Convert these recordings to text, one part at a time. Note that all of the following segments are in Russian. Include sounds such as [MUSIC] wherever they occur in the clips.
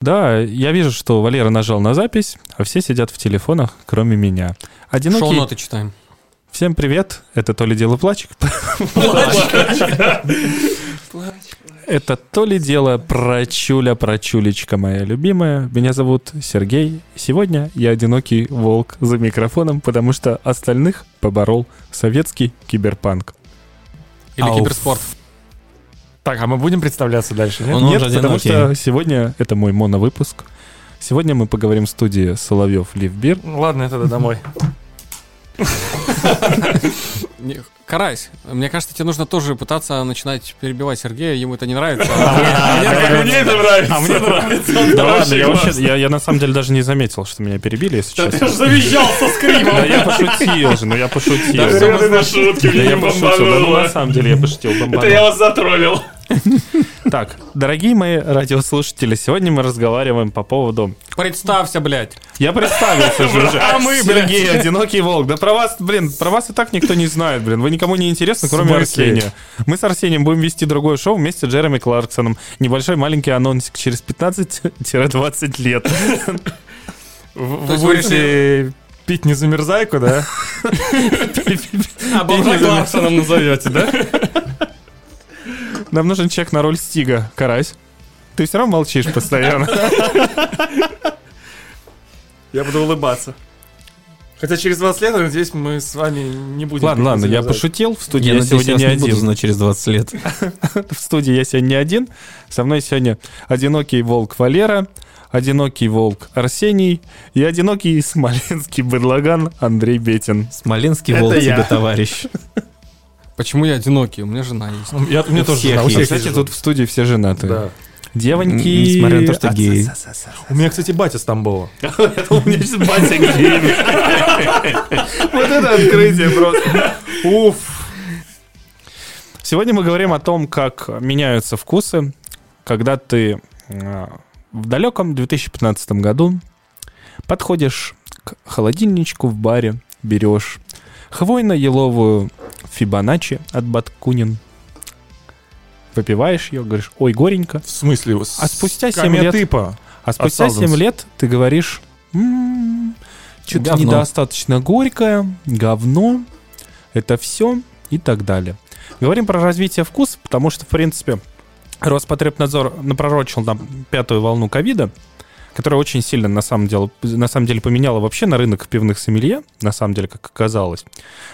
Да, я вижу, что Валера нажал на запись, а все сидят в телефонах, кроме меня. Одинокий... Шоу-ноты читаем. Всем привет, это то ли дело плачек. Это то ли дело прочуля, прочулечка моя любимая. Меня зовут Сергей. Сегодня я одинокий волк за микрофоном, потому что остальных поборол советский киберпанк. Или киберспорт. Так, а мы будем представляться дальше, нет? Нет, потому одинокий. что сегодня это мой моновыпуск. Сегодня мы поговорим в студии Соловьев Ливбир. Ну, Ладно, я тогда домой. Карась, мне кажется, тебе нужно тоже пытаться начинать перебивать Сергея, ему это не нравится. А мне- а мне это нравится. А мне нравится. Да ладно, я вообще, я, я на самом деле даже не заметил, что меня перебили, если Да ты честно. же завизжал со скримом. Да я пошутил же, ну я пошутил. Да я пошутил, да ну на самом деле я пошутил. бомбанул. вас затроллил. [LAUGHS] Так, дорогие мои радиослушатели, сегодня мы разговариваем по поводу... Представься, блядь. Я представился же уже. [LAUGHS] А мы, блядь. Сергей, одинокий волк. Да про вас, блин, про вас и так никто не знает, блин. Вы никому не интересны, кроме? Арсения. Мы с Арсением будем вести другое шоу вместе с Джереми Кларксоном. Небольшой маленький анонсик через 15-20 лет. [LAUGHS] Вы будете пить не замерзайку, да? А Кларксоном назовете, да? Нам нужен чек на роль Стига, Карась. Ты все равно молчишь постоянно. Я буду улыбаться. Хотя через 20 лет, надеюсь, мы с вами не будем Ладно, ладно, я пошутил. В студии Я сегодня я не буду один. знать через 20 лет. [LAUGHS] В студии я сегодня не один. Со мной сегодня одинокий волк Валера, одинокий волк Арсений и одинокий смоленский быдлаган Андрей Бетин. Смоленский волк тебе, товарищ. [LAUGHS] Почему я одинокий? У меня жена есть. Ну, Я, у меня У тоже жена, у всех Кстати, тут в студии все женаты. Да. Девоньки... Несмотря на то, что геи. У меня, кстати, батя с Тамбова. [LAUGHS] У меня сейчас батя гей. [LAUGHS] Вот это открытие просто. Уф. Сегодня мы говорим о том, как меняются вкусы, когда ты э, в далеком 2015 году подходишь к холодильничку в баре, берешь хвойно-еловую Фибоначчи от Баткунин, выпиваешь ее, говоришь, ой, горенько. В смысле? А спустя 7 лет- типа. А спустя Салденс. 7 лет ты говоришь, что-то Говно. недостаточно горькое, говно, это все и так далее. Говорим про развитие вкуса, потому что, в принципе, Роспотребнадзор напророчил нам пятую волну ковида, которая очень сильно, на самом, деле, на самом деле, поменяла вообще на рынок пивных сомелье, на самом деле, как оказалось.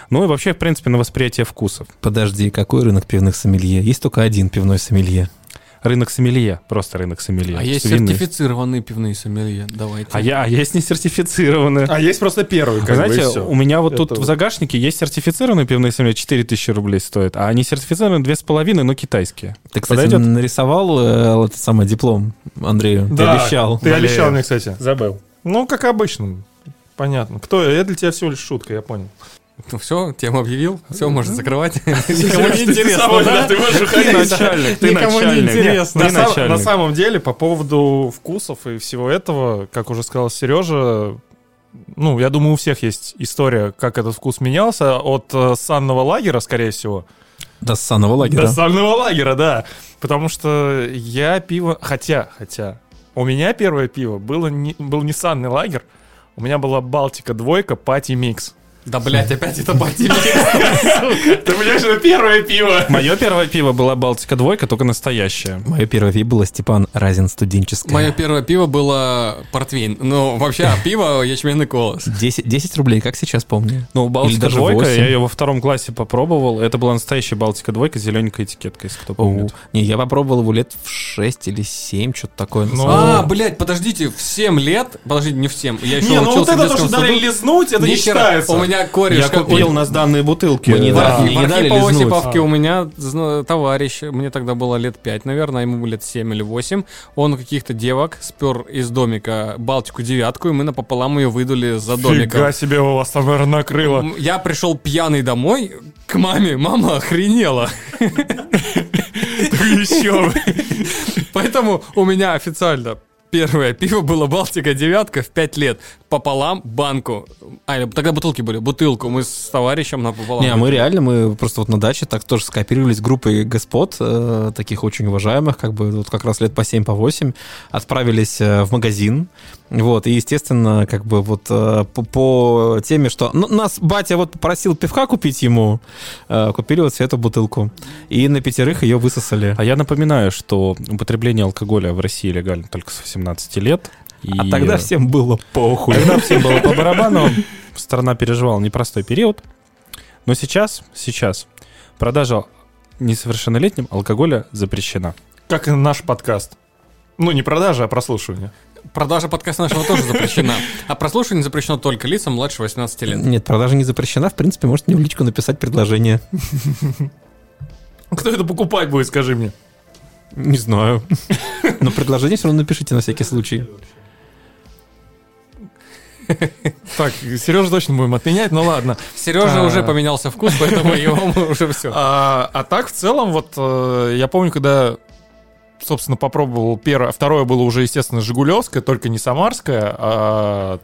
Ну и вообще, в принципе, на восприятие вкусов. Подожди, какой рынок пивных сомелье? Есть только один пивной сомелье. Рынок сомелье, просто рынок сомелье. А есть Винный. сертифицированные пивные сомелье. Давайте. А, я, а есть не сертифицированные. А есть просто первый, Вы как бы, знаете, всё. у меня вот тут Это в вот. загашнике есть сертифицированные пивные сомелье, 4000 рублей стоят, а не сертифицированные 2,5, но китайские. Ты, кстати, Подойдет? нарисовал э, этот самый диплом Андрею? Ты Да, обещал. Ты обещал мне, кстати. Забыл. Ну, как обычно. Понятно. Кто я? Я для тебя всего лишь шутка, я понял. Ну все, тему объявил. Все, можно закрывать. [LAUGHS] Никому не интересно, да? Ты можешь Ты начальник, ты Никому не начальник. интересно. На, самом деле, по поводу вкусов и всего этого, как уже сказал Сережа, ну, я думаю, у всех есть история, как этот вкус менялся от э, санного лагера, скорее всего. До санного лагеря. До санного лагера, да. Потому что я пиво... Хотя, хотя, у меня первое пиво было не, был не санный лагерь, у меня была Балтика двойка, пати микс. Да, блядь, опять это ботинки. [LAUGHS] Ты понимаешь, это первое пиво. Мое первое пиво была Балтика двойка, только настоящее. Мое первое пиво было Степан Разин студенческое. Мое первое пиво было портвейн. Ну, вообще, а пиво ячменный колос. 10, 10 рублей, как сейчас помню. Ну, Балтика даже двойка, 8. я ее во втором классе попробовал. Это была настоящая Балтика двойка с зелененькой этикеткой, если кто помнит. Не, я попробовал его лет в 6 или 7, что-то такое. Ну, А, блядь, подождите, в 7 лет, подождите, не в 7, я еще Не, ну вот учился в это то, детском что дали лизнуть, это не считается. У меня кореш... Я как- купил на сданные бутылки. Мы не Архи- не дали А. у меня товарищ, мне тогда было лет 5, наверное, ему лет 7 или 8. Он у каких-то девок спер из домика Балтику девятку, и мы напополам ее выдули за домиком. Фига себе у вас там, наверное, накрыло. Я пришел пьяный домой к маме, мама охренела. [LAUGHS] Еще. Поэтому у меня официально Первое пиво было Балтика девятка в 5 лет. Пополам банку. А, тогда бутылки были. Бутылку. Мы с товарищем напополам. Не, а мы реально, мы просто вот на даче так тоже скооперировались с группой господ, э, таких очень уважаемых, как бы вот как раз лет по 7, по 8, отправились э, в магазин, вот, и, естественно, как бы вот э, по, по теме, что ну, нас батя вот попросил пивка купить ему, э, купили вот эту бутылку, и на пятерых ее высосали. А я напоминаю, что употребление алкоголя в России легально только с 18 лет. И А тогда всем было похуй. Тогда всем было по [LAUGHS] барабану. Страна переживала непростой период. Но сейчас, сейчас продажа несовершеннолетним алкоголя запрещена. Как и наш подкаст. Ну, не продажа, а прослушивание. Продажа подкаста нашего тоже запрещена. А прослушивание запрещено только лицам младше 18 лет. Нет, продажа не запрещена, в принципе, можете мне в личку написать предложение. Кто это покупать будет, скажи мне? Не знаю. Но предложение все равно напишите на всякий случай. Так, Сережа точно будем отменять, ну ладно. Сережа А. уже поменялся вкус, поэтому его уже все. А, а так, в целом, вот э, я помню, когда, собственно, попробовал первое, второе было уже, естественно, Жигулевское, только не Самарское, а,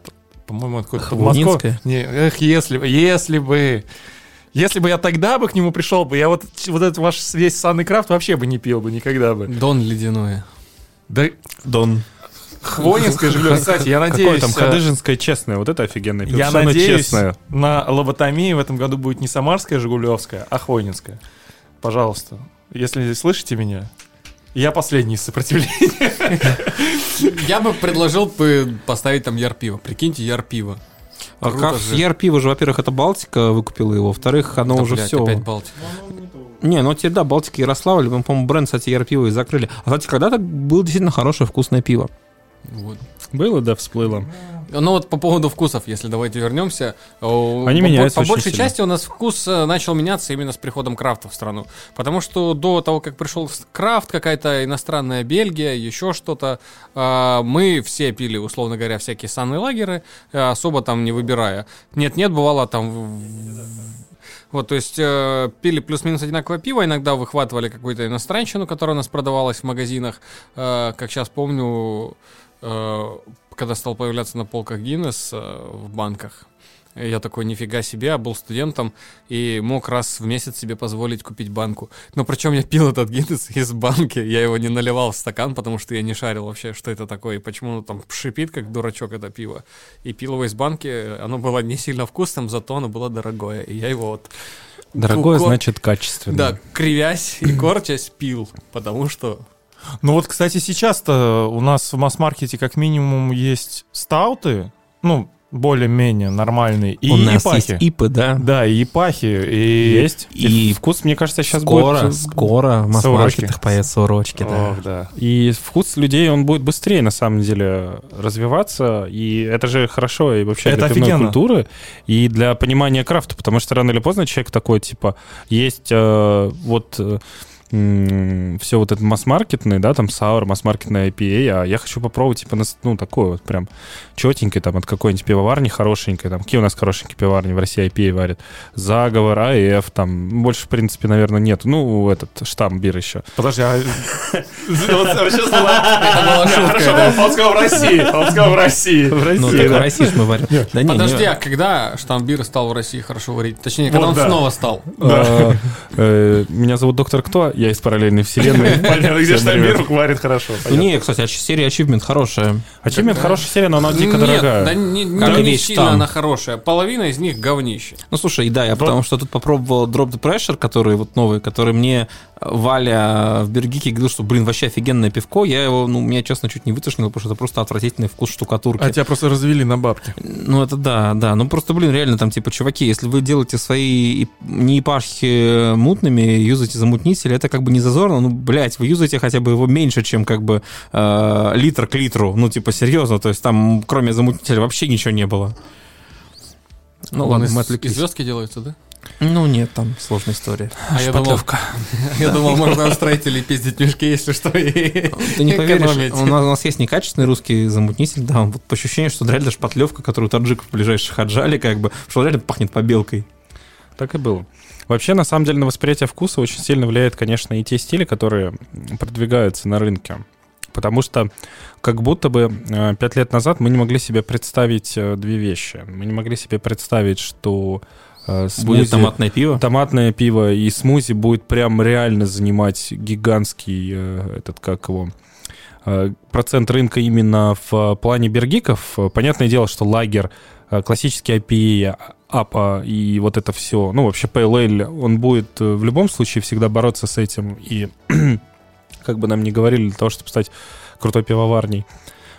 по-моему, это какое-то подмосковное. Не, эх, если бы, если бы... Если бы я тогда бы к нему пришел бы, я вот, вот этот ваш весь санный крафт вообще бы не пил бы никогда бы. Дон ледяное. Да Дон. Хвонинское Жигулевское, кстати, я Какое надеюсь... там э, ходыжинское честное, вот это офигенное пиво. Я надеюсь, честное. на лоботомии в этом году будет не самарская Жигулевская, а Хвойнинская. Пожалуйста, если слышите меня, я последний из сопротивления. Я бы предложил бы поставить там яр пиво. Прикиньте, яр пиво. А как же. Яр пиво же, во-первых, это Балтика выкупила его, во-вторых, оно Да, уже блядь, все. опять Балтика. Не, ну те, да, Балтика и Ярославль, мы, по-моему, бренд, кстати, Яр пиво и закрыли. А, кстати, когда-то было действительно хорошее вкусное пиво. Вот. Было, да, всплыло. Ну вот по поводу вкусов, если давайте вернемся. о, Они по- меняются По очень большей сильно. части у нас вкус э, начал меняться именно с приходом крафта в страну. Потому что до того, как пришел крафт, какая-то иностранная Бельгия, еще что-то, э, мы все пили, условно говоря, всякие санные лагеры, э, особо там не выбирая. Нет-нет, бывало там... Вот, то есть э, пили плюс-минус одинаковое пиво, иногда выхватывали какую-то иностранщину, которая у нас продавалась в магазинах. Э, как сейчас помню, э, когда стал появляться на полках Гиннес э, в банках, я такой, нифига себе, я был студентом и мог раз в месяц себе позволить купить банку. Но причем я пил этот Гиннес из банки, я его не наливал в стакан, потому что я не шарил вообще, что это такое, и почему оно там шипит, как дурачок, это пиво. И пил его из банки, оно было не сильно вкусным, зато оно было дорогое. И я его вот, Дорогое Кор- значит качественное. да, кривясь и корчась пил, потому что... Ну вот, кстати, сейчас-то у нас в масс-маркете как минимум есть стауты, ну, более-менее нормальные, и У нас ипахи. есть ипы, да. Да, и ипахи, и... Есть. И И вкус, мне кажется, сейчас скоро, будет... скоро в масс-маркетах появятся урочки, да. Ох, да. И вкус людей, он будет быстрее, на самом деле, развиваться. И это же хорошо и вообще Это для пивной культуры, и для понимания крафта. Потому что рано или поздно человек такой, типа, есть э, вот... все вот это масс-маркетный, да, там саур, масс-маркетная IPA, а я хочу попробовать, типа, ну, такой вот прям четенький, там, от какой-нибудь пивоварни хорошенькой, там, какие у нас хорошенькие пивоварни в России IPA варят? Заговор, АФ, там, больше, в принципе, наверное, нет. Ну, этот, штамм бир еще. Подожди, а... [LAUGHS] [LAUGHS] Он сказал в России, он сказал в России. Ну, так в России ж мы варим. Подожди, а когда штамбир стал в России хорошо варить? Точнее, когда он снова стал? Э, э, Меня зовут доктор Кто, я из параллельной вселенной. [LAUGHS] Понятно, где Всем привет. штамбир варит хорошо. Не, кстати, а серия Achievement хорошая. Achievement хорошая серия, но она дико дорогая. да не, сильно она хорошая. Половина из них говнище. Ну, слушай, да, я потому что тут попробовал Drop the Pressure, который вот новый, который мне Валя в Бергике говорил, что, блин, вообще офигенное пивко. Я его, ну, меня, честно, чуть не вытошнило, потому что это просто отвратительный вкус штукатурки. А тебя просто развели на бабки. Ну, это да, да. Ну, просто, блин, реально там, типа, чуваки, если вы делаете свои не ипашки мутными, юзаете замутнители, это как бы не зазорно. Ну, блядь, вы юзаете хотя бы его меньше, чем как бы э, литр к литру. Ну, типа, серьезно. То есть там, кроме замутителя, вообще ничего не было. Ну, ладно, мы отвлеклись. из звездки делаются, да? Ну, нет, там сложная история. А я думал, [LAUGHS] я думал, можно у строителей пиздить мешки, если что, и Ты не поверишь, у нас, у нас есть некачественный русский замутнитель, да, вот по ощущению, что реально шпатлевка, которую таджиков ближайших отжали, как бы, что реально пахнет побелкой. Так и было. Вообще, на самом деле, на восприятие вкуса очень сильно влияет, конечно, и те стили, которые продвигаются на рынке. Потому что как будто бы э, пять лет назад мы не могли себе представить э, две вещи. Мы не могли себе представить, что смузи, Будет томатное пиво. томатное пиво и смузи будет прям реально занимать гигантский э, этот как его э, процент рынка именно в плане бергиков. Э, Понятное дело, что лагер, э, классический IPA, АПА и вот это все, ну вообще Ale, он будет э, в любом случае всегда бороться с этим. И [CLEARS THROAT] как бы нам не говорили, для того, чтобы стать крутой пивоварней,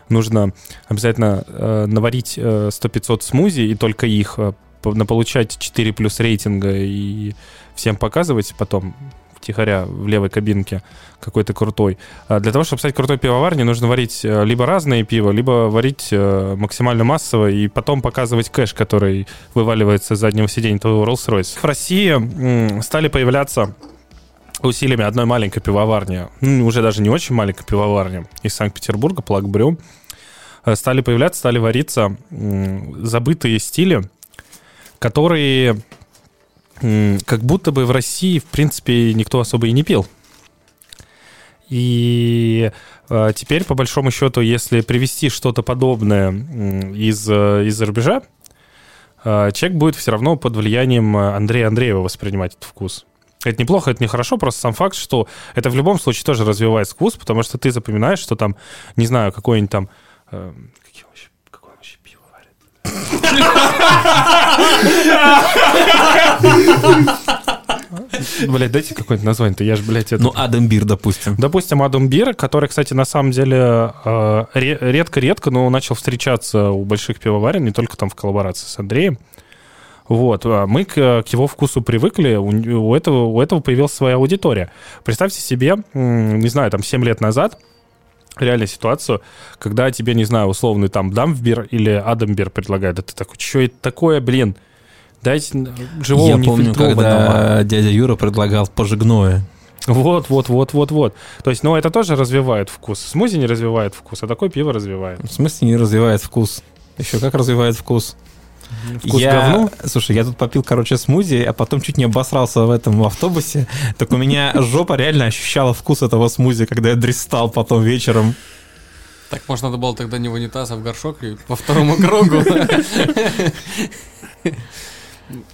нужно обязательно э, наварить э, 100-500 смузи и только их э, получать 4 плюс рейтинга и всем показывать потом втихаря в левой кабинке какой-то крутой. А для того, чтобы стать крутой пивоварней, нужно варить э, либо разные пиво, либо варить э, максимально массово и потом показывать кэш, который вываливается с заднего сиденья твоего Rolls-Royce. В России стали появляться усилиями одной маленькой пивоварни, ну, уже даже не очень маленькой пивоварни, из Санкт-Петербурга, Плагбрю, э, стали появляться, стали вариться забытые стили, которые как будто бы в России, в принципе, никто особо и не пил. И э, теперь, по большому счету, если привести что-то подобное из, э, из-за рубежа, э, человек будет все равно под влиянием Андрея Андреева воспринимать этот вкус. Это неплохо, это нехорошо, просто сам факт, что это в любом случае тоже развивает вкус, потому что ты запоминаешь, что там, не знаю, какой-нибудь там... э, какие вообще- какое вообще пиво варят? Блять, дайте какое-нибудь название-то, я же, блядь, это... Ну, Адамбир, допустим. Допустим, Адам Бир, который, кстати, на самом деле э, ре- редко-редко, но начал встречаться у больших пивоварен, не только там в коллаборации с Андреем. Вот, а мы к, к его вкусу привыкли, у, у этого, у этого появилась своя аудитория. Представьте себе, не знаю, там 7 лет назад, реально ситуацию, когда тебе, не знаю, условный там Дамбир или Адамбир предлагают, да ты такой, что это такое, блин? Дайте живого Я помню, нефильтрованного». когда дядя Юра предлагал пожигное. Вот, вот, вот, вот, вот. То есть, ну, это тоже развивает вкус. Смузи не развивает вкус, а такое пиво развивает. В смысле не развивает вкус? Еще как развивает вкус? Вкус я, говно? Слушай, я тут попил, короче, смузи, а потом чуть не обосрался в этом автобусе. Так у меня [LAUGHS] жопа реально ощущала вкус этого смузи, когда я дристал потом вечером. Так можно надо было тогда не в унитаз, а в горшок и по второму кругу. [LAUGHS]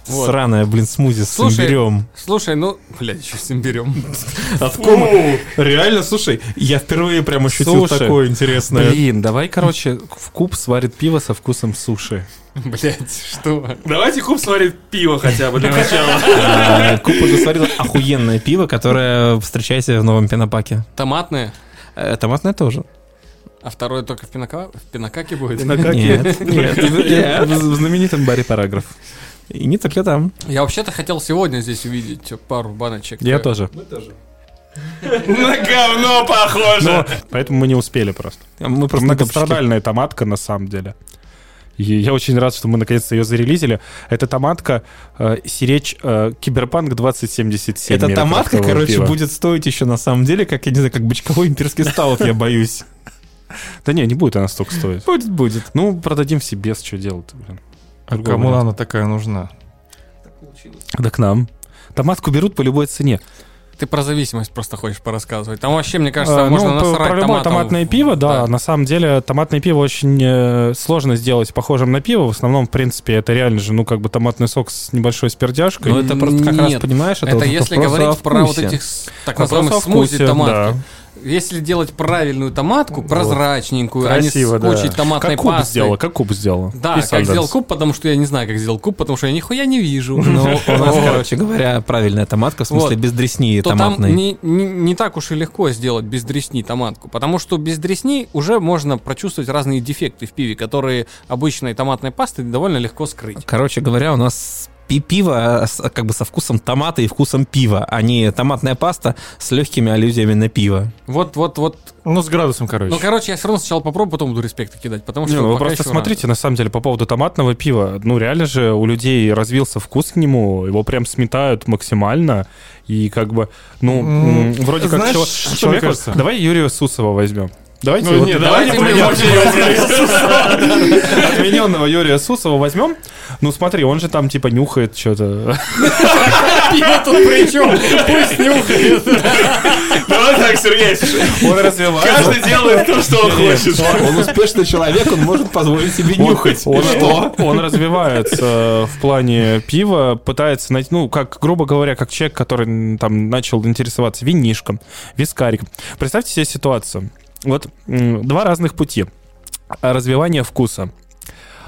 Вот. Сраная, блин, смузи с Слушай, имбирем. Слушай, ну, блядь, еще с имбирем. [LAUGHS] От кома. Реально, слушай, я впервые прям ощутил Слушай, такое интересное. Блин, давай, короче, в куб сварит пиво со вкусом суши. Блядь, что? Давайте Куб сварит пиво хотя бы для [LAUGHS] начала. А, Куб уже сварил охуенное пиво, которое встречаете в новом пенопаке. Томатные? Э, Томатное тоже. А второй только в, пинака... в пинакаке будет? Нет, нет. В знаменитом баре параграф. И не только там. Я вообще-то хотел сегодня здесь увидеть пару баночек. Я Э, тоже. На говно похоже. Но поэтому мы не успели просто. Мы просто Многострадальная томатка, на самом деле. И я очень рад, что мы наконец-то ее зарелизили. Это томатка э, Сиречь э, Киберпанк 2077. Эта томатка, короче, пива. будет стоить еще на самом деле, как, я не знаю, как бочковой имперский стаут, я боюсь. Да не, не будет она столько стоить. Будет, будет. Ну, продадим в себе, что делать блин. А кому варианта. она такая нужна? Да к нам. Томатку берут по любой цене. Ты про зависимость просто хочешь порассказывать. Там вообще, мне кажется, А, можно ну, насрать про любое томатное в- пиво, да, на самом деле томатное пиво очень э, сложно сделать похожим на пиво. В основном, в принципе, это реально же, ну, как бы томатный сок с небольшой спиртяжкой. Но это просто как раз, Нет, понимаешь, это, Это вот если говорить про вот этих так называемых смузи вкусе, томатки. да. Если делать правильную томатку, прозрачненькую, Красиво, а не да. с кучей томатной как куб пасты. сделала, как куб сделала. Да, И как Сандерс. сделал куб, потому что я не знаю, как сделал куб, потому что я нихуя не вижу. [LAUGHS] Ну, у нас, короче говоря, правильная томатка, в смысле без дресни то томатной. там не, так уж и легко сделать без дресни томатку, потому что без дресни уже можно прочувствовать разные дефекты в пиве, которые обычной томатной пастой довольно легко скрыть. Короче говоря, у нас пиво с- как бы со вкусом томата и вкусом пива, а не томатная паста с легкими аллюзиями на пиво. Вот, вот, вот. Ну, с градусом, короче. Ну, короче, я все равно сначала попробую, потом буду респекты кидать, потому что Не, ну вы просто смотрите, на самом деле, по поводу томатного пива. Ну, реально же у людей развился вкус к нему, его прям сметают максимально. И как бы, ну, м, вроде как знаешь, чело- что мне кажется? Давай Юрия Сусова возьмем. Давайте Ну, вот не, давайте давайте мы отмененного Юрия Сусова возьмем. Ну смотри, он же там типа нюхает что-то. Пиво тут при чем? Пусть нюхает. Давай так, Сергей. Он развивается. Каждый делает то, что он хочет. Он успешный человек, он может позволить себе нюхать. Он, Что? он развивается в плане пива, пытается найти, ну, как, грубо говоря, как человек, который там начал интересоваться винишком, вискариком. Представьте себе ситуацию. Вот два разных пути развивания вкуса.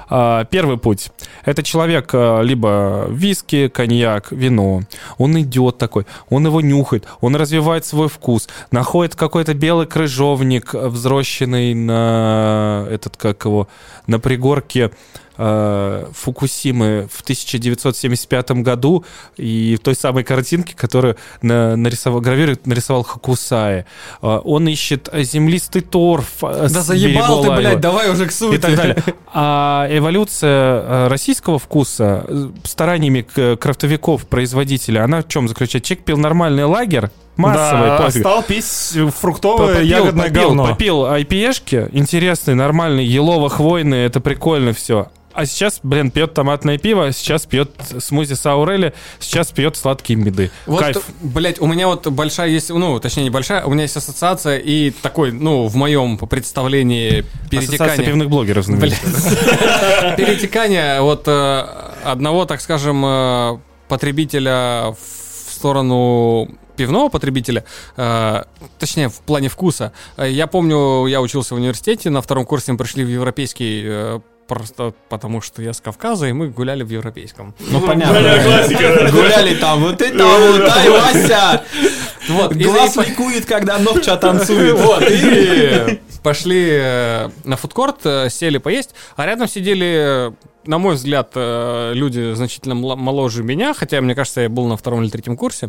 А, Первый путь. Это человек а, либо виски, коньяк, вино. Он идет такой, он его нюхает, он развивает свой вкус, находит какой-то белый крыжовник, э, взрощенный на этот, как его, на пригорке э, Фукусимы в 1975 году и в той самой картинке, которую на, нарисовал, гравирует, нарисовал Хакусаи. Э, он ищет землистый торф. э, Да заебал ты, блядь, давай уже к сути. и так далее. А эволюция российского вкуса стараниями крафтовиков, производителя, она в чем заключается? Человек пил нормальный лагерь, массовый, Да, пофиг. стал пить фруктовое Попил, ягодное попил, говно. попил IPA-шки, интересный, нормальный, елово-хвойный, это прикольно все. А сейчас, блин, пьет томатное пиво, сейчас пьет смузи с аурели, сейчас пьет сладкие меды. Вот, Кайф. блядь, у меня вот большая есть, ну, точнее, не большая, у меня есть ассоциация и такой, ну, в моем представлении Ассоциация перетекание. пивных блогеров. [LAUGHS] Перетекание вот э, одного, так скажем, э, потребителя в сторону пивного потребителя, э, точнее, в плане вкуса. Э, Я помню, я учился в университете, на втором курсе мы пришли в европейский э, просто потому, что я с Кавказа, и мы гуляли в европейском. [LAUGHS] Ну, понятно. классика. Гуляли там, вот это вот, ай, Вася! Вот, и- Глаз и- ликует, когда Новча танцует. Вот, и [LAUGHS] пошли э, на фудкорт, э, сели поесть, а рядом сидели, э, на мой взгляд, люди значительно моложе меня, хотя, мне кажется, я был на втором или третьем курсе,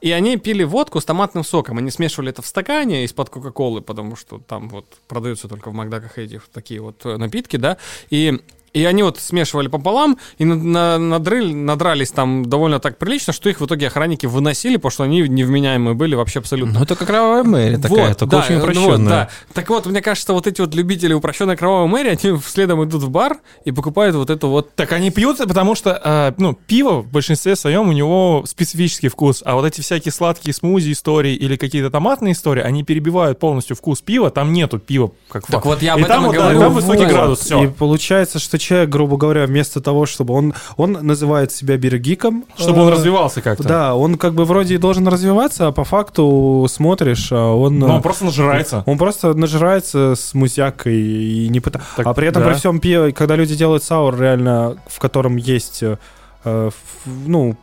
и они пили водку с томатным соком. Они смешивали это в стакане из-под Кока-Колы, потому что там вот продаются только в Макдаках эти такие вот э, напитки, да, и и они вот смешивали пополам и на, на- надрыли- надрались там довольно так прилично, что их в итоге охранники выносили, потому что они невменяемые были вообще абсолютно. Ну, это как кровавая Мэри такая, Вот, только да, очень ну вот, упрощенная. да. Так вот, мне кажется, вот эти вот любители упрощенной кровавой мэри, они следом идут в бар и покупают вот эту вот Так они пьют, потому что, а, ну, пиво в большинстве своем у него специфический вкус, а вот эти всякие сладкие смузи истории или какие-то томатные истории, они перебивают полностью вкус пива, там нету пива как Так факт. вот я об и этом там, и вот, да, говорю. там высокий Вот. градус, все. И получается, что человек, грубо говоря, вместо того, чтобы он, он называет себя биргиком, Чтобы он э, развивался как-то. Да, он как бы вроде и должен развиваться, а по факту смотришь, а он... Но он э, просто нажирается. он просто нажирается с музякой и не пыта- Так, А при этом да. при всем когда люди делают саур, реально, в котором есть, э, ну,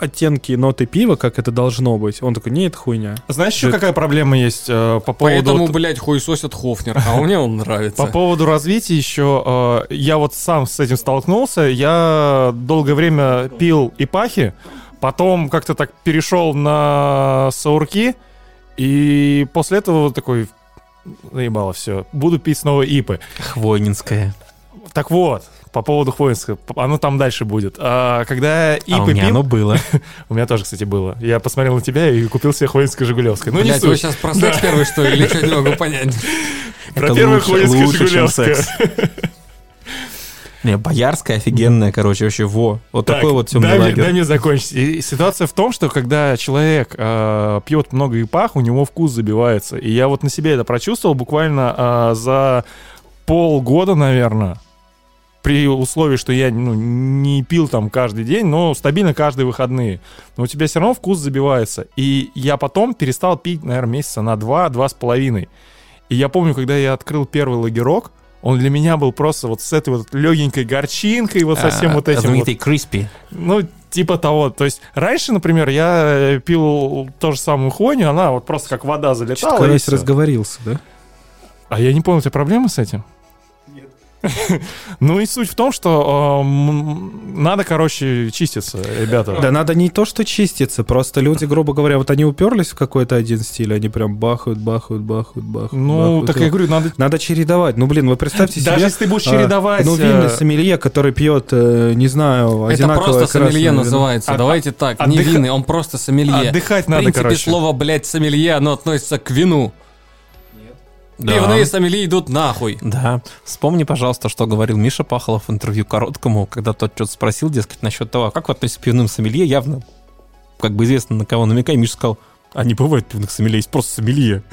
оттенки ноты пива, как это должно быть, он такой, не, это хуйня. Знаешь, еще Это- какая проблема есть э, по поводу... Поэтому, вот- блядь, хуесосят Хофнер, а мне он нравится. По поводу развития еще, э, я вот сам с этим столкнулся. Я долгое время пил ипахи, потом как-то так перешел на саурки, и после этого вот такой, заебало все, буду пить снова ипы. Хвойнинская. Так вот, по поводу Хвоинска, оно там дальше будет. А, когда ипы А у меня пил, оно было. [LAUGHS] у меня тоже, кстати, было. Я посмотрел на тебя и купил себе Хвоинское Жигулевское. Ну, не Блядь, вы суть. сейчас про секс первый, что ли, или [LAUGHS] что не могу понять. Про Это первое Хвоинское Жигулевское. секс. Не, боярская офигенная, короче, вообще во. Вот Так, такой вот темный дай, мне, лагерь. дай мне закончить. И ситуация в том, что когда человек э, пьет много ипах, у него вкус забивается. И я вот на себе это прочувствовал буквально э, за полгода, наверное. При условии, что я ну, не пил там каждый день, но стабильно каждые выходные. Но у тебя все равно вкус забивается. И я потом перестал пить, наверное, месяца на два, два с половиной. И я помню, когда я открыл первый лагерок, он для меня был просто вот с этой вот легенькой горчинкой, вот со всем А, вот этим вот. Знаменитый Криспи. Ну, типа того. То есть раньше, например, я э, пил ту же самую хуйню, она вот просто как вода залетала. Что-то весь разговорился, да? А я не понял, у тебя проблемы с этим? [LAUGHS] Ну и суть в том, что эм, надо, короче, чиститься, ребята. Да надо не то, что чиститься, просто люди, грубо говоря, вот они уперлись в какой-то один стиль, они прям бахают, бахают, бахают, бахают. Ну, бахают. так я говорю, надо... Надо чередовать. Ну, блин, вы представьте Даже себе... если ты будешь а, чередовать... Ну, э, винный сомелье, который пьет, э, не знаю, Это одинаковое просто красное сомелье называется. От- Давайте так, не винный, он просто сомелье. Отдыхать В надо, принципе, короче. слово, блядь, сомелье, оно относится к вину. Да. Пивные сомелье идут нахуй. Да. Вспомни, пожалуйста, что говорил Миша Пахалов в интервью короткому, когда тот что-то спросил, дескать, насчет того, а как вы относитесь к пивным сомелье, явно, как бы известно, на кого намекай, Миша сказал, а не бывает пивных сомелье, есть просто сомелье. [LAUGHS]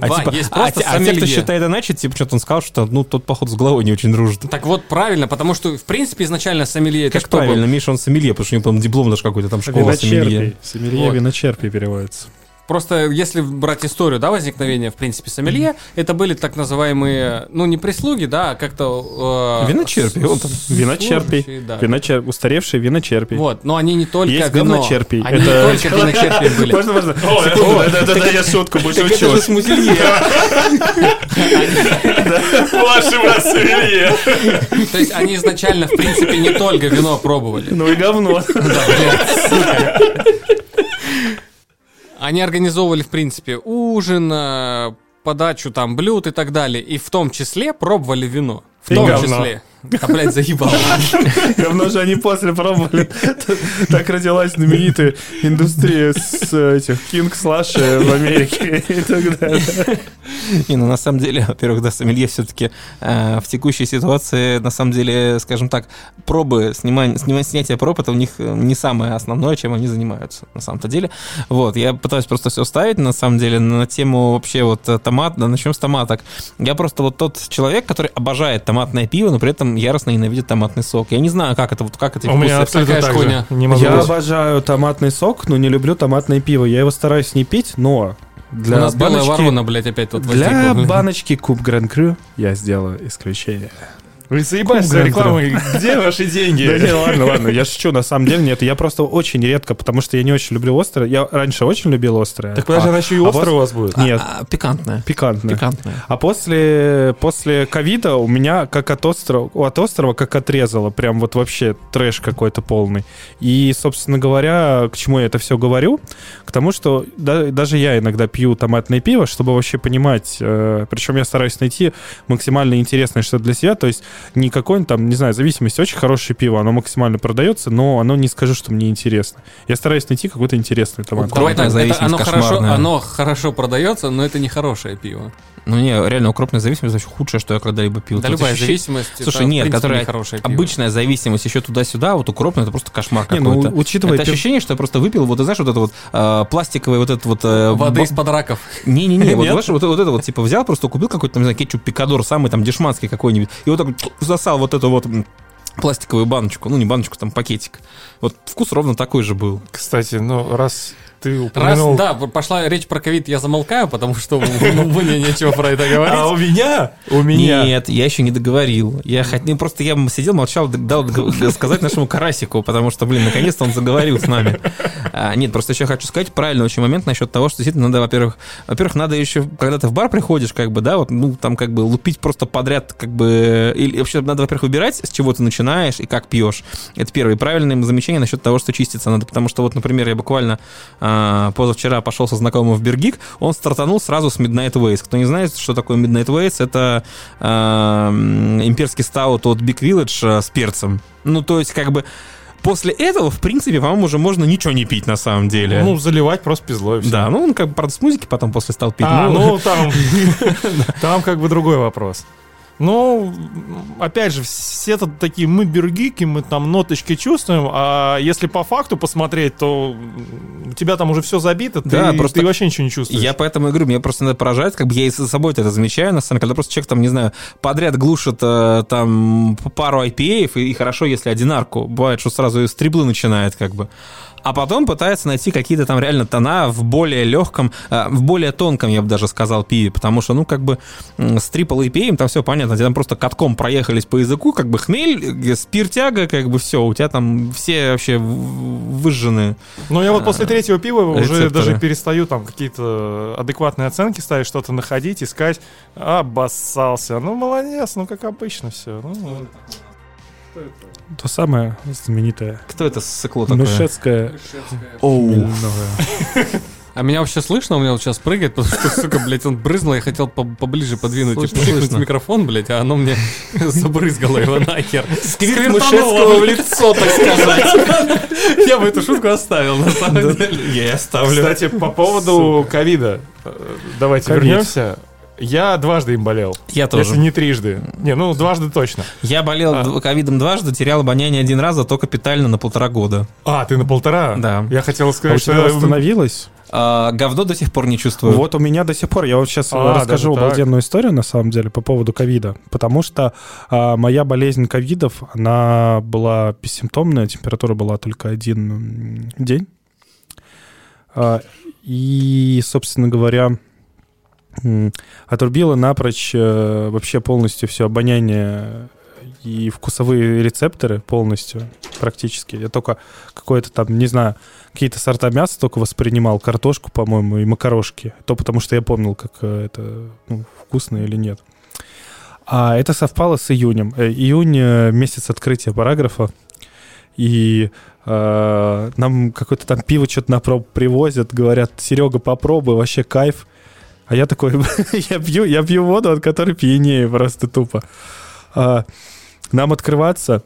А, Вань, типа, есть а, просто те- а те, кто сомелье. считает иначе, типа, что-то он сказал, что, ну, тот, походу, с головой не очень дружит. Так вот, правильно, потому что, в принципе, изначально сомелье это Как что был? правильно, Миша, он сомелье, потому что у него, по-моему, диплом даже какой-то там школа сомелье. Виночерпий. Сомелье Вот. виночерпий переводится. Просто если брать историю, да, возникновения, в принципе, сомелье, это были так называемые, ну, не прислуги, да, а как-то... э, Виночерпий, он там Виночерпий. служащие, да. Виночер- Устаревший виночерпий. Вот, но они не только Есть вино. Они Это- не только виночерпием были. Можно, можно? Это я шутку больше Это же с музелье. Ваши вас сомелье. То есть они изначально, в принципе, не только вино пробовали. Ну и говно. Они организовывали, в принципе, ужин, э, подачу там блюд и так далее. И в том числе пробовали вино. В И том говно. числе. Да, блядь, заебал. [LAUGHS] Говно же они после пробовали. [LAUGHS] Так родилась знаменитая индустрия с э, этих King Slash в Америке и так далее. Не, ну на самом деле, во-первых, да, сомелье все-таки в текущей ситуации, на самом деле, скажем так, пробы, снимание, снимание, снятие проб, это у них э, не самое основное, чем они занимаются, на самом-то деле. Вот, я пытаюсь просто все ставить, на самом деле, на тему вообще вот э, томат, да, начнем с томаток. Я просто вот тот человек, который обожает томатное пиво, но при этом яростно ненавидит томатный сок. Я не знаю, как это, вот как это У меня абсолютно какая так же. Не могу. Я быть. обожаю томатный сок, но не люблю томатное пиво. Я его стараюсь не пить, но У для нас белая баночки, ворона, блядь, опять тут для возникла. баночки Куб Гран Крю я сделаю исключение. Вы заебались за рекламой. Где ваши Да деньги? не, ладно, ладно, я шучу, на самом деле нет. Я просто очень редко, потому что я не очень люблю острое. Я раньше очень любил острое. Так подожди, она еще и а острая вот- у вас будет? Нет, А, пикантное. пикантное. Пикантное. А после, после ковида у меня как от острова, от острова как отрезало. Прям вот вообще трэш какой-то полный. И, собственно говоря, к чему я это все говорю? К тому, что да- даже я иногда пью томатное пиво, чтобы вообще понимать, э, причем я стараюсь найти максимально интересное что-то для себя, то есть не какой-нибудь там, не знаю, зависимость, очень хорошее пиво, оно максимально продается, но оно не скажу, что мне интересно. Я стараюсь найти какое-то интересное томатное Давай Укропная так, это зависимость оно хорошо, оно хорошо продается, но это не хорошее пиво. Ну не, реально, укропная зависимость вообще худшее, что я когда-либо пил. Да Тут любая ощущение- зависимость, Слушай, это, в нет, принципе, которая не пиво. Обычная зависимость еще туда-сюда, вот укропная, это просто кошмар Не, ну, какой-то. учитывая это пив- ощущение, что я просто выпил, вот, ты знаешь, вот это вот э, пластиковый вот этот вот... э, Воды бо- из-под раков. Не-не-не, вот, знаешь, вот, вот это вот, типа, взял, просто купил какой-то, там, не знаю, кетчуп пикадор, самый там дешманский какой-нибудь, и вот так вот засал вот эту вот пластиковую баночку, ну, не баночку, там, пакетик. Вот вкус ровно такой же был. Кстати, ну, раз ты Раз, упомянул... да, пошла речь про ковид, я замолкаю, потому что мне нечего про это говорить. А у меня? У меня. Нет, я еще не договорил. Я хотел, просто я сидел, молчал, дал сказать нашему Карасику, потому что, блин, наконец-то он заговорил с нами. А, нет, просто еще хочу сказать правильный очень момент насчет того, что действительно надо, во-первых, во-первых, надо еще, когда ты в бар приходишь, как бы, да, вот, ну, там, как бы, лупить просто подряд, как бы, или вообще надо, во-первых, выбирать, с чего ты начинаешь и как пьешь. Это первое. И правильное замечание насчет того, что чиститься надо, потому что вот, например, я буквально а, позавчера пошел со знакомым в Бергик, он стартанул сразу с Midnight Ways. Кто не знает, что такое Midnight Ways, это м, имперский стаут от Big Village а, с перцем. Ну, то есть, как бы, после этого, в принципе, по-моему, уже можно ничего не пить на самом деле. Ну, заливать просто пизлой. всё. да, ну, он как бы, правда, с музыки потом после стал пить. А, ну, ну [LAUGHS] там, [LAUGHS] там как бы другой вопрос. Ну, опять же, все тут такие, мы бергики, мы там ноточки чувствуем, а если по факту посмотреть, то у тебя там уже все забито, ты, Да, просто ты вообще ничего не чувствуешь. Я поэтому и говорю, меня просто надо поражает, как бы я и за собой это замечаю, на самом деле, когда просто человек там, не знаю, подряд глушит э, там пару IPA, и, и хорошо, если одинарку. Бывает, что сразу из триблы начинает, как бы. А потом пытается найти какие-то там реально тона в более легком, э, в более тонком, я бы даже сказал, пиве, потому что, ну, как бы с трипл IPA там все понятно, тебе там просто катком проехались по языку, как бы хмель, э, спиртяга, как бы все, у тебя там все вообще выжжены. Ну, я вот после третьего пива уже рецепторы. даже перестаю там какие-то адекватные оценки ставить, что-то находить, искать. Обоссался. Ну, молодец, ну, как обычно все. Ну, То самое знаменитое. Кто это сыкло такое? Мышецкое Оу. А меня вообще слышно? У меня вот сейчас прыгает, потому что, сука, блядь, он брызнул, я хотел по- поближе подвинуть Слышно, и пшикнуть слышно. микрофон, блядь, а оно мне [LAUGHS] забрызгало его нахер. Сквирт Мышецкого в лицо, так сказать. [LAUGHS] Я бы эту шутку оставил, на самом деле. Я оставлю. Кстати, по поводу ковида. Давайте вернемся. Я дважды им болел. Я тоже. Если не трижды. Не, ну дважды точно. Я болел А. ковидом дважды, терял обоняние один раз, зато капитально на полтора года. А, ты на полтора? Да. Я хотел А сказать, тебя что... восстановилось? А, говно до сих пор не чувствую. Вот у меня до сих пор, я вот сейчас А, расскажу так? обалденную историю, на самом деле, по поводу ковида. Потому что а, моя болезнь ковидов, она была бессимптомная, температура была только один день. А, и, собственно говоря, отрубила напрочь э, вообще полностью все обоняние и вкусовые рецепторы полностью, практически. Я только какое-то там, не знаю, какие-то сорта мяса только воспринимал, картошку, по-моему, и макарошки. То потому что я помнил, как э, это ну, вкусно или нет. А это совпало с июнем. Э, Июнь месяц открытия параграфа. И э, нам какое-то там пиво что-то на проб привозят, говорят, Серега, попробуй, вообще кайф. А я такой, [LAUGHS] я пью, я пью воду, от которой пьянее просто тупо. А, нам открываться,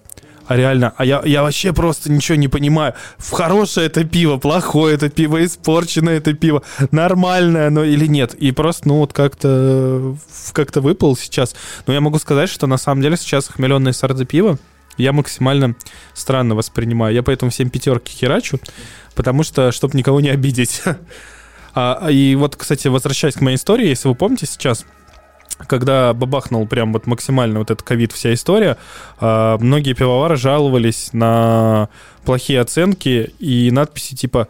а реально, а я, я вообще просто ничего не понимаю. Хорошее это пиво, плохое это пиво, испорченное это пиво, нормальное оно или нет. И просто, ну вот как-то как-то выпал сейчас. Но я могу сказать, что на самом деле сейчас хмеленное сарды пиво я максимально странно воспринимаю. Я поэтому всем пятерки херачу, потому что, чтобы никого не обидеть. [LAUGHS] А, и вот, кстати, возвращаясь к моей истории, если вы помните сейчас, когда бабахнул прям вот максимально вот этот ковид, вся история, а, многие пивовары жаловались на плохие оценки и надписи типа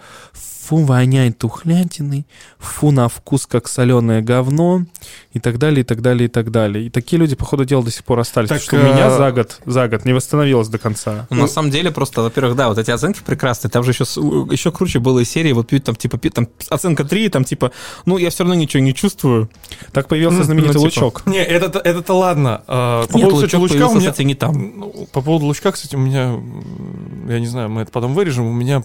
«Фу, воняет тухлятиной», «Фу, на вкус как соленое говно» и так далее, и так далее, и так далее. И такие люди, по ходу дела, до сих пор остались. Так, что у меня а- за год, за год не восстановилось до конца. Ну, на самом деле, просто, во-первых, да, вот эти оценки прекрасные. Там же еще, еще круче было из серии, вот пьют там, типа, пьют, там оценка 3, там, типа, ну, я все равно ничего не чувствую. Так появился знаменитый ну, типа, лучок. Не, это, это ладно. А, По Нет, поводу, кстати, лучка у меня... кстати, не там. По поводу лучка, кстати, у меня, я не знаю, мы это потом вырежем, у меня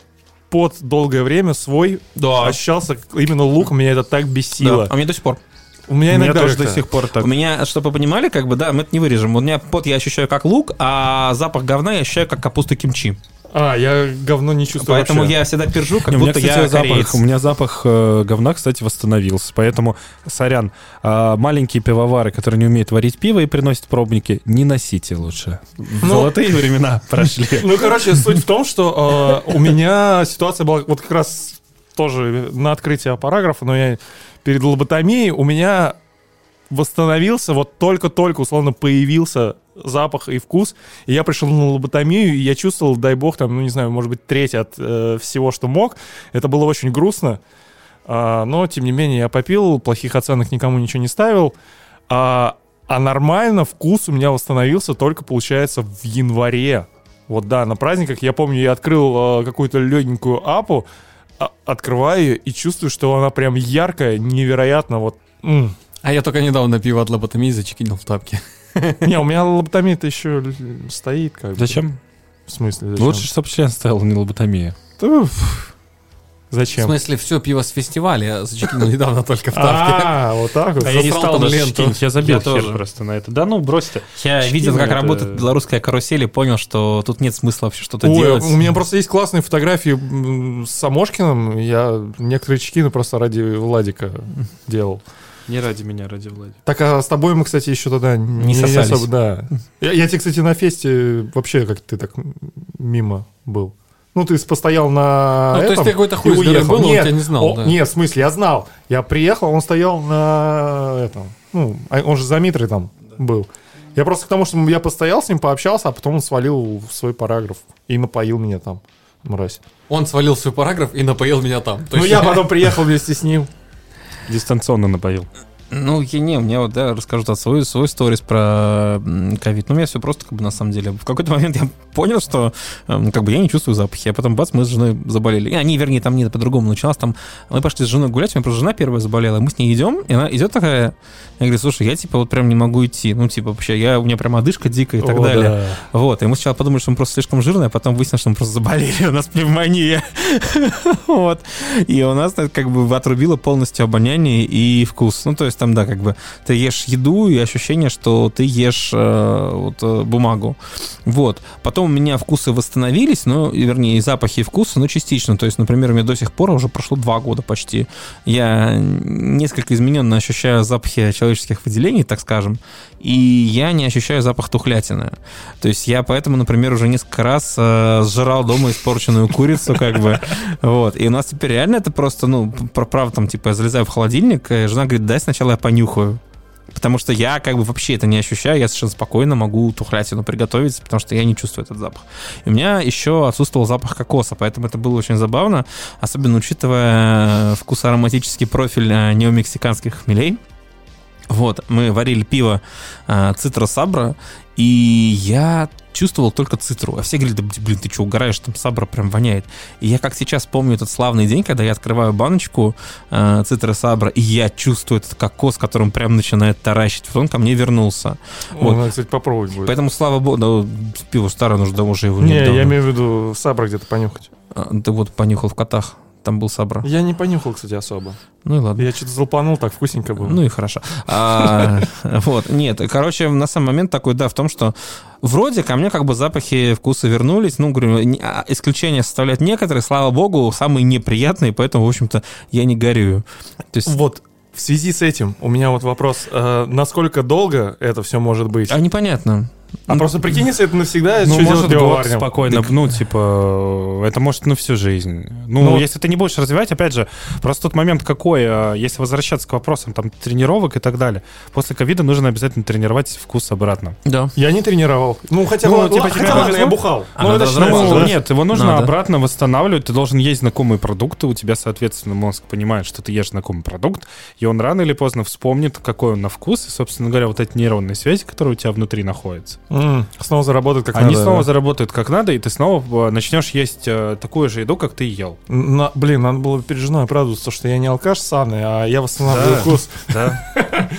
под долгое время свой Да. ощущался именно лук, меня это так бесило. Да, а мне до сих пор. У меня иногда тоже до сих пор так. У меня, чтобы вы понимали, как бы, да, мы это не вырежем. У меня пот я ощущаю как лук, а запах говна я ощущаю как капуста кимчи. А, я говно не чувствую Поэтому вообще. я всегда пержу, как Не, у меня, будто кстати, я запах, кореец. у меня запах э, говна, кстати, восстановился. Поэтому, сорян, а, маленькие пивовары, которые не умеют варить пиво и приносят пробники, не носите лучше. Ну- Золотые времена [LAUGHS] прошли. Ну, короче, суть в том, что э, у меня ситуация была вот как раз тоже на открытие параграфа, но я перед лоботомией у меня восстановился, вот только-только, условно, появился запах и вкус, и я пришел на лоботомию, и я чувствовал, дай бог, там, ну, не знаю, может быть, треть от э, всего, что мог. Это было очень грустно, А, но, тем не менее, я попил, плохих оценок никому ничего не ставил, а, а нормально вкус у меня восстановился только, получается, в январе. Вот да, на праздниках, я помню, я открыл э, какую-то легенькую апу, а- открываю ее и чувствую, что она прям яркая, невероятно, вот... м. А я только недавно пиво от лоботомии зачекинил в тапке. [LAUGHS] Не, у меня лоботомия-то еще стоит как бы. Зачем? В смысле, зачем? Лучше, чтобы член стоял, не лоботомия. Да, пф. В Зачем? смысле, все пиво с фестиваля я зачекинил недавно только в тапке. А, вот так вот. А я не стал даже ленту. я забил хер тоже. просто на это. Да ну, брось ты. Я видел, как работает белорусская карусель и понял, что тут нет смысла вообще что-то делать. у меня просто есть классные фотографии с Самошкиным. Я некоторые чекины просто ради Владика делал. Не ради меня, ради Влади. Так, а с тобой мы, кстати, еще тогда не, сосались. особо, да. Я, я тебе, кстати, на фесте вообще как ты так мимо был. Ну, ты постоял на Ну, то есть этом ты какой-то хуй уехал. был, он Нет, тебя не знал, о, да. Нет, в смысле, я знал. Я приехал, он стоял на этом. Ну, а он же за Митрой там был. Я просто к тому, что я постоял с ним, пообщался, а потом он свалил в свой параграф и напоил меня там, мразь. Он свалил свой параграф и напоил меня там. Ну, я [LAUGHS] потом приехал вместе с ним. Дистанционно напоил. Ну, я не, мне вот, да, расскажу да, свой, свой сторис про ковид. Ну, у меня все просто, как бы, на самом деле. В какой-то момент я понял, что, как бы, я не чувствую запахи. А потом, бац, мы с женой заболели. И они, вернее, там нет, по-другому началось. Там, мы пошли с женой гулять, у меня просто жена первая заболела. Мы с ней идем, и она идет такая, я говорю, слушай, я, типа, вот прям не могу идти. Ну, типа, вообще, я, у меня прям одышка дикая и так О, далее. да. Вот, и мы сначала подумали, что мы просто слишком жирные, а потом выяснилось, что мы просто заболели, [LAUGHS] у нас пневмония. [LAUGHS] Вот. И у нас как бы отрубило полностью обоняние и вкус. Ну, то есть там, да, как бы ты ешь еду и ощущение, что ты ешь э, вот, э, бумагу. Вот. Потом у меня вкусы восстановились, ну, вернее, и запахи, и вкусы, но частично. То есть, например, у меня до сих пор уже прошло два года почти. Я несколько измененно ощущаю запахи человеческих выделений, так скажем, и я не ощущаю запах тухлятины. То есть я поэтому, например, уже несколько раз э, сжирал дома испорченную курицу, как бы, вот. И у нас теперь реально это просто, ну, правда, там, типа, я залезаю в холодильник, жена говорит, дай сначала я понюхаю. Потому что я как бы вообще это не ощущаю, я совершенно спокойно могу тухлятину приготовить, потому что я не чувствую этот запах. И у меня еще отсутствовал запах кокоса, поэтому это было очень забавно, особенно учитывая э, вкус ароматический профиль э, неомексиканских хмелей. Вот, мы варили пиво э, Цитро Сабра, и я чувствовал только цитру. А все говорили, да блин, ты что, угораешь, там Сабра прям воняет. И я как сейчас помню этот славный день, когда я открываю баночку э, Цитро Сабра, и я чувствую этот кокос, которым прям начинает таращить. Вот он ко мне вернулся. Вот. Вот. Надо, кстати, попробовать будет. Поэтому, слава богу, да, пиво старое, нужно уже его Не, недавно. я имею в виду сабра где-то понюхать. А, Ты вот понюхал в котах, там был Сабра. Я не понюхал, кстати, особо. Ну и ладно. Я что-то залпанул, так вкусненько было. Ну и хорошо. А, [LAUGHS] вот, нет, короче, на самом момент такой, да, в том, что вроде ко мне как бы запахи вкуса вернулись, ну, говорю, а, исключения составляют некоторые, слава богу, самые неприятные, поэтому, в общем-то, я не горюю. То есть, Вот, в связи с этим у меня вот вопрос. э, насколько долго это все может быть? а непонятно. А просто прикинь, если это навсегда, Ну, что может, год спокойно, ну, типа, это может на всю жизнь. Ну, Ну, если ты не будешь развивать, опять же, просто тот момент какой, а, если возвращаться к вопросам там тренировок и так далее, после ковида нужно обязательно тренировать вкус обратно. Да. Я не тренировал. Ну, хотя, Ну, типа, хотя ладно, повезло? я бухал. А Ну, это. Ну, да? нет, его нужно Надо. обратно восстанавливать. Ты должен есть знакомые продукты. У тебя, соответственно, мозг понимает, что ты ешь знакомый продукт, и он рано или поздно вспомнит, какой он на вкус. И, собственно говоря, вот эти нейронные связи, которые у тебя внутри находятся, М, Снова заработает как они надо. снова да. заработают как надо, и ты снова э, начнешь есть э, такую же еду, как ты ел. На- блин, надо было перед женой оправдываться, что я не алкаш ссаный, а я восстанавливаю Да. вкус. Да?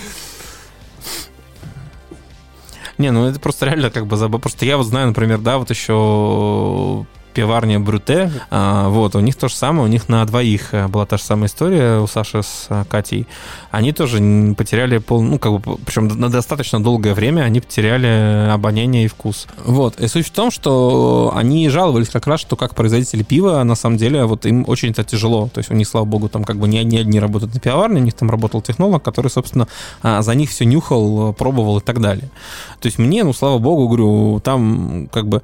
Не, ну это просто реально как бы забавно. Просто я вот знаю, например, да, вот еще пиварня Брюте, а, вот, у них то же самое, у них на двоих э, была та же самая история у Саши с э, Катей. Они тоже потеряли пол, ну, как бы, причем на достаточно долгое время они потеряли обоняние и вкус. Вот, и суть в том, что они жаловались как раз, что как производители пива, на самом деле, вот им очень это тяжело. То есть у них, слава богу, там как бы не одни одни работают на пивоварне, у них там работал технолог, который, собственно, а, за них все нюхал, э, пробовал и так далее. То есть мне, ну, слава богу, говорю, там как бы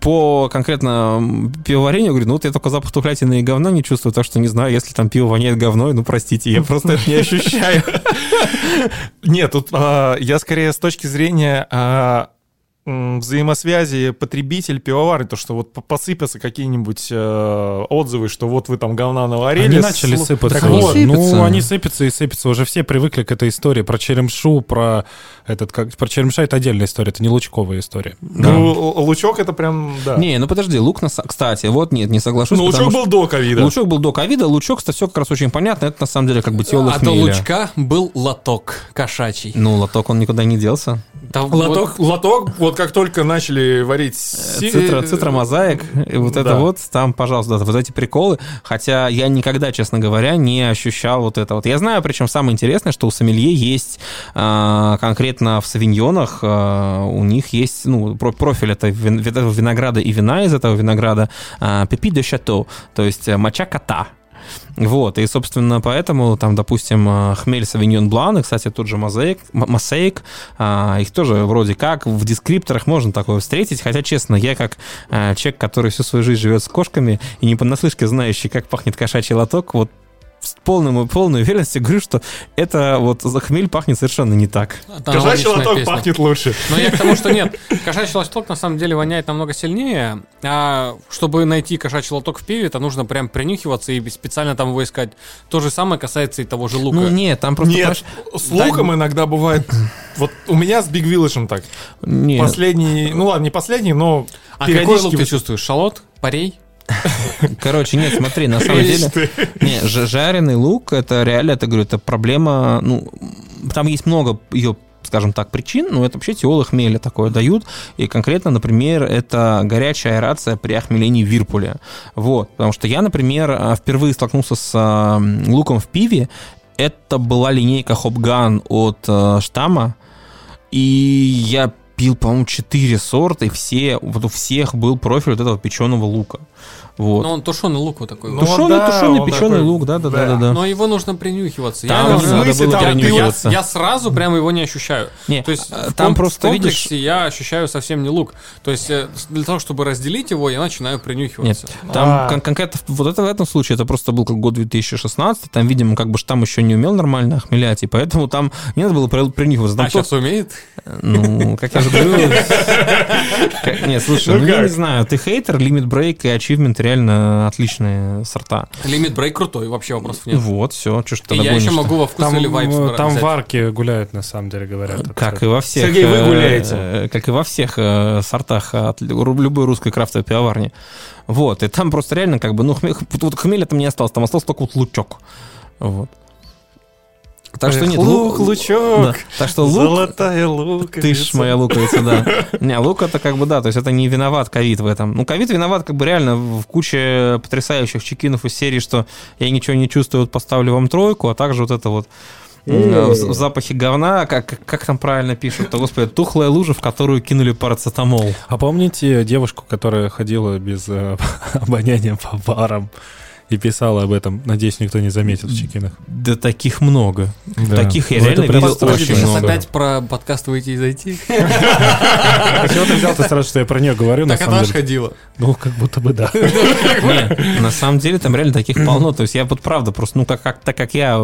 по конкретно пивоварению, говорю, ну вот я только запах тухлятины и говна не чувствую, так что не знаю, если там пиво воняет говной, ну простите, я просто это не ощущаю. [LAUGHS] Нет, тут а, я скорее с точки зрения а, взаимосвязи потребитель пивоварни, то, что вот по- посыпятся какие-нибудь э, отзывы, что вот вы там говна наварили. Они начали слу- сыпаться. Так вот, сыпятся. Ну, они сыпятся и сыпятся. Уже все привыкли к этой истории. Про черемшу, про этот, как, про черемша это отдельная история, это не лучковая история. ну, л- лучок это прям, да. Не, ну подожди, лук, на кстати, вот нет, не соглашусь. ну, лучок что- был до ковида. Лучок был до ковида, лучок, кстати, все как раз очень понятно, это на самом деле как бы теолог А до хмеля. лучка был лоток кошачий. Ну, лоток он никуда не делся. Да вот- Лоток, лоток, вот как только начали варить... Цитра, цитромозаик, и вот это вот, там, пожалуйста, да, вот эти приколы. Хотя я никогда, честно говоря, не ощущал вот это вот. Я знаю, причем самое интересное, что у сомелье есть а, конкретно в савиньонах, а, у них есть, ну, про- профиль это вин- винограда и вина из этого винограда, пепи де шато, то есть а, моча кота. Вот, и, собственно, поэтому там, допустим, а, хмель Савиньон Блан, и, кстати, тот же Мозаик, Мосейк, а, их тоже вроде как в дескрипторах можно такое встретить, хотя, честно, я как а, человек, который всю свою жизнь живет с кошками и не понаслышке знающий, как пахнет кошачий лоток, вот с полным, полной уверенностью говорю, что это вот за хмель пахнет совершенно не так. Это Кошачий лоток песня. пахнет лучше. Но я к тому, что нет. [LAUGHS] Кошачий лоток на самом деле воняет намного сильнее. А чтобы найти кошачий лоток в пиве, это нужно прям принюхиваться и специально там его искать. То же самое касается и того же лука. Ну, нет, там просто... Нет, понимаешь, с луком иногда бывает... [LAUGHS] Вот у меня с Big Village так. нет. Последний, ну ладно, не последний, но а какой лук ты чувствуешь? Шалот? Парей? [LAUGHS] Короче, нет, смотри, на самом деле... [LAUGHS] Не, жареный лук, это реально, это, говорю, это проблема, ну, там есть много ее скажем так, причин, но это вообще теолы хмеля такое дают, и конкретно, например, это горячая аэрация при охмелении в Вирпуле, вот, потому что я, например, а, впервые столкнулся с а, луком в пиве, это была линейка Хопган от э, Штамма, и я пил, по-моему, 4 сорта, и все, вот у всех был профиль вот этого печеного лука. Вот. Но он тушеный лук вот такой. Ну, тушеный, да, тушеный, печеный такой, лук, да, да, да, да. да. Но его нужно принюхиваться. Там я, в надо смысле было там? я, принюхиваться. я сразу прямо его не ощущаю. Не, То есть а, в там ком- просто, в видишь- комплексе я ощущаю совсем не лук. То есть э, для того, чтобы разделить его, я начинаю принюхиваться. Нет, там А. кон- конкретно в- вот это в этом случае это просто был как год 2016, там, видимо, как бы штамм еще не умел нормально охмелять, и поэтому там не надо было при- принюхиваться. Там А то- сейчас умеет? Ну, как я же говорю... [LAUGHS] Нет, слушай, Ну ну я не знаю, ты хейтер, Limit Break и Achievement реально отличные сорта. Лимит брейк крутой, вообще вопросов нет. Вот, все, что ж тогда я еще могу во вкус Там, или вайп э, там взять. варки гуляют, на самом деле, говорят. Как и во всех... Сергей, вы э, гуляете. Как и во всех э, сортах от лю- любой русской крафтовой пивоварни. Вот, и там просто реально как бы, ну, хмель, вот хмеля там не осталось, там остался только вот лучок. Вот. Так что Эх, нет, лук, лучок, да. Так что лук, золотая луковица. ты ж моя луковица, да. [LAUGHS] Не, лук это как бы, да, то есть это не виноват ковид в этом. Ну, ковид виноват как бы реально в куче потрясающих чекинов из серии, что я ничего не чувствую, вот поставлю вам тройку, а также вот это вот э, в, в запахе говна, как, как там правильно пишут, то, господи, тухлая лужа, в которую кинули парацетамол. А помните девушку, которая ходила без э, [LAUGHS] обоняния по барам и писала об этом? Надеюсь, никто не заметил в чекинах. Да таких много. Да. Таких я Ну, это реально прям видел очень Сейчас много. опять про подкаст выйти и зайти. [LAUGHS] Чего ты взял-то сразу, что я про нее говорю, на Так самом деле? ходила. Ну, как будто бы да. [LAUGHS] Не, на самом деле там реально таких полно. То есть я вот правда просто, ну, как, так как я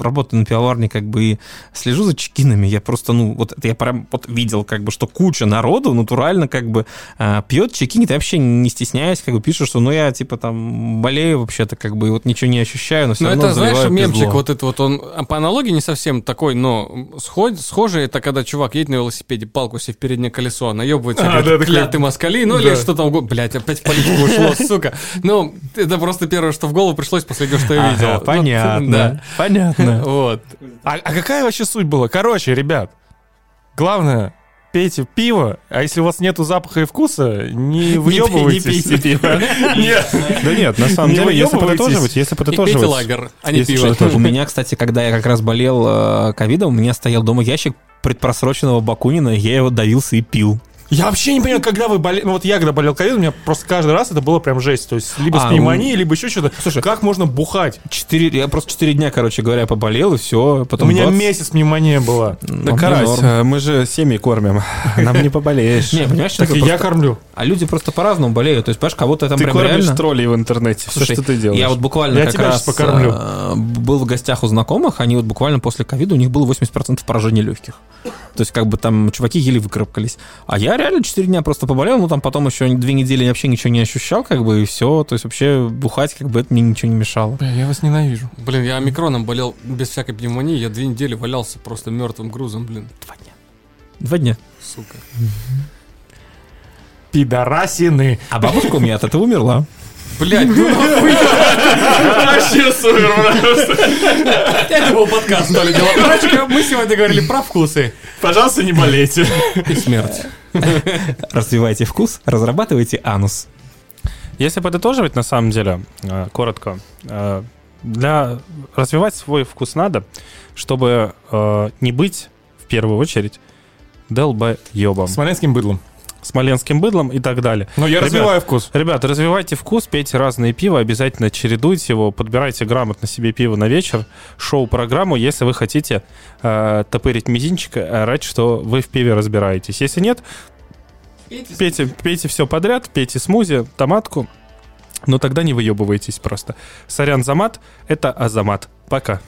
работаю на пивоварне, как бы и слежу за чекинами, я просто, ну, вот это я прям вот видел, как бы, что куча народу натурально, как бы, а, пьет чекинит, и вообще не стесняясь, как бы, пишет, что, ну, я, типа, там, болею вообще-то, как бы, и вот ничего не ощущаю, но все Ну, равно это, знаешь, мемчик вот это вот, он а, по аналогии не совсем такой, но сход, схожий, это когда чувак едет на велосипеде, палку себе в переднее колесо, наебывается, А, говорит, да, клятый москали, ну или Да. что там, блядь, опять в политику ушло, [LAUGHS] сука. Ну, это просто первое, что в голову пришлось, последнее, что я видел. Ну, понятно. Понятно. [LAUGHS] вот. А, а какая вообще суть была? Короче, ребят, главное, пейте пиво, а если у вас нету запаха и вкуса, не выебывайтесь. пейте пиво. Нет. Да нет, на самом Не деле, если выебывайтесь. подытоживать, если И пейте подытоживать... лагер, а не пиво. У меня, кстати, когда я как раз болел э, ковидом, у меня стоял дома ящик предпросроченного Бакунина, я его давился и пил. Я вообще не понимаю, когда вы болели... Ну вот я когда болел ковидом, у меня просто каждый раз это было прям жесть. То есть либо А, с пневмонией, либо еще что-то. Слушай, как можно бухать? Четыре, я просто четыре дня, короче говоря, поболел, и все. У Потом меня бац. месяц пневмония была. Да, Ну, карась, э, мы же семьи кормим. Нам не поболеешь. Не, понимаешь, Так я кормлю. А люди просто по-разному болеют. То есть, понимаешь, кого-то там Ты прям кормишь реально... троллей в интернете. Все, Слушай, что ты делаешь. Я вот буквально Я как тебя раз покормлю. э, был в гостях у знакомых, они вот буквально после ковида, у них было 80% поражения легких. То есть, как бы там чуваки еле выкарабкались. А я реально 4 дня просто поболел, ну там потом еще две недели вообще ничего не ощущал, как бы, и все. То есть, вообще бухать, как бы, это мне ничего не мешало. Бля, я вас ненавижу. Блин, я омикроном болел без всякой пневмонии, я две недели валялся просто мертвым грузом, блин, Два дня. сука. Пидорасины. А бабушка у меня от этого умерла. Блять, ну нахуй. Вообще супер, Это был подкаст, что ли, дело. Короче, мы сегодня говорили про вкусы Пожалуйста, не болейте. и смерть. Развивайте вкус, разрабатывайте анус. Если подытоживать, на самом деле, э, коротко, э, для развивать свой вкус надо, чтобы э, не быть, в первую очередь, долбоебом, Смоленским быдлом. Смоленским быдлом и так далее. Но я Ребят, развиваю вкус. Ребята, развивайте вкус, пейте разные пиво, обязательно чередуйте его, подбирайте грамотно себе пиво на вечер, шоу-программу, если вы хотите э, топырить мизинчик, и орать, что вы в пиве разбираетесь. Если нет, пейте, пейте все подряд, пейте смузи, томатку, но тогда не выебывайтесь просто. Сорян за мат, это Азамат. Пока.